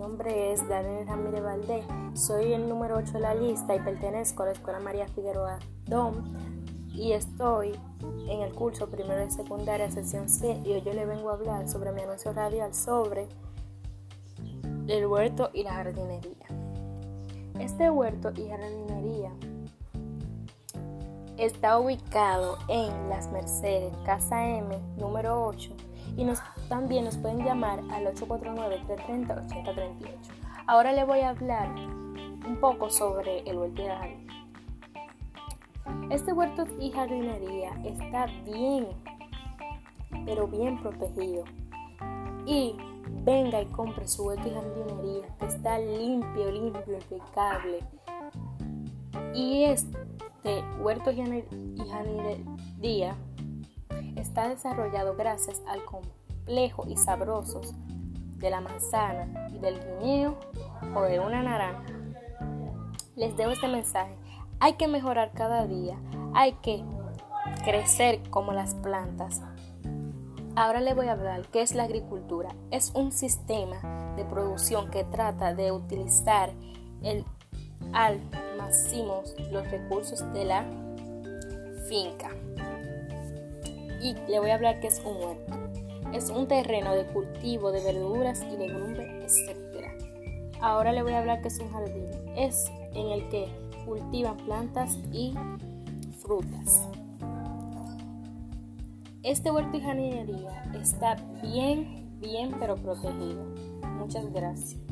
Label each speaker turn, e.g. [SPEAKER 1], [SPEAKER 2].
[SPEAKER 1] nombre es Daniel Ramírez Valdés, soy el número 8 de la lista y pertenezco a la Escuela María Figueroa Dom y estoy en el curso primero de secundaria, sesión C, y hoy yo le vengo a hablar sobre mi anuncio radial sobre el huerto y la jardinería. Este huerto y jardinería está ubicado en Las Mercedes, Casa M, número 8, y también nos pueden llamar al 849-330-8038. Ahora le voy a hablar un poco sobre el huerto jardinería. Este huerto y jardinería está bien, pero bien protegido. Y venga y compre su huerto y jardinería, está limpio, limpio, impecable. Y este huerto y jardinería está desarrollado gracias al complejo y sabrosos de la manzana y del guineo o de una naranja. Les dejo este mensaje hay que mejorar cada día, hay que crecer como las plantas. Ahora le voy a hablar qué es la agricultura. Es un sistema de producción que trata de utilizar el, al máximo los recursos de la finca. Y le voy a hablar qué es un huerto. Es un terreno de cultivo de verduras y legumbres, etc. Ahora le voy a hablar qué es un jardín. Es en el que cultivan plantas y frutas. Este huerto y jardinería está bien, bien, pero protegido. Muchas gracias.